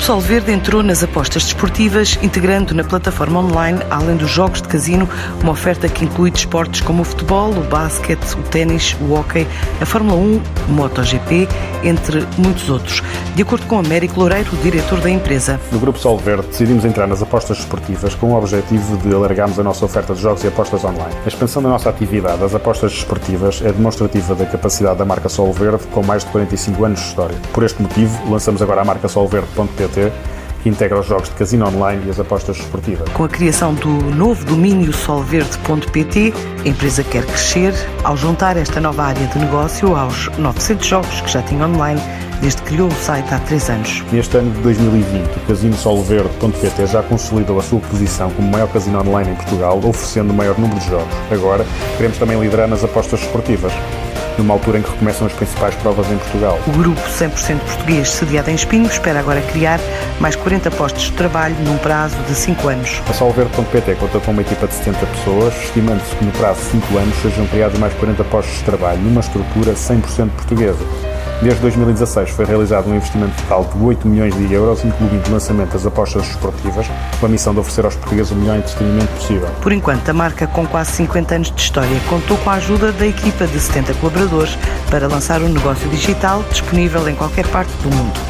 Grupo Sol Verde entrou nas apostas desportivas, integrando na plataforma online, além dos jogos de casino, uma oferta que inclui desportos como o futebol, o basquete, o ténis, o hóquei, a Fórmula 1, o MotoGP, entre muitos outros. De acordo com Américo Loureiro, diretor da empresa. No Grupo Sol Verde decidimos entrar nas apostas desportivas com o objetivo de alargarmos a nossa oferta de jogos e apostas online. A expansão da nossa atividade às apostas desportivas é demonstrativa da capacidade da marca Sol Verde com mais de 45 anos de história. Por este motivo, lançamos agora a marca solverde.com Que integra os jogos de casino online e as apostas esportivas. Com a criação do novo domínio solverde.pt, a empresa quer crescer ao juntar esta nova área de negócio aos 900 jogos que já tinha online desde que criou o site há três anos. Neste ano de 2020, o Casino Solverde.pt já consolidou a sua posição como maior casino online em Portugal, oferecendo o maior número de jogos. Agora, queremos também liderar nas apostas esportivas numa altura em que recomeçam as principais provas em Portugal. O grupo 100% português, sediado em Espinho, espera agora criar mais 40 postos de trabalho num prazo de 5 anos. A Solverde.pt conta com uma equipa de 70 pessoas, estimando-se que no prazo de 5 anos sejam criados mais 40 postos de trabalho numa estrutura 100% portuguesa. Desde 2016 foi realizado um investimento total de 8 milhões de euros, incluindo o lançamento das apostas esportivas, com a missão de oferecer aos portugueses o melhor entretenimento possível. Por enquanto, a marca, com quase 50 anos de história, contou com a ajuda da equipa de 70 colaboradores para lançar um negócio digital disponível em qualquer parte do mundo.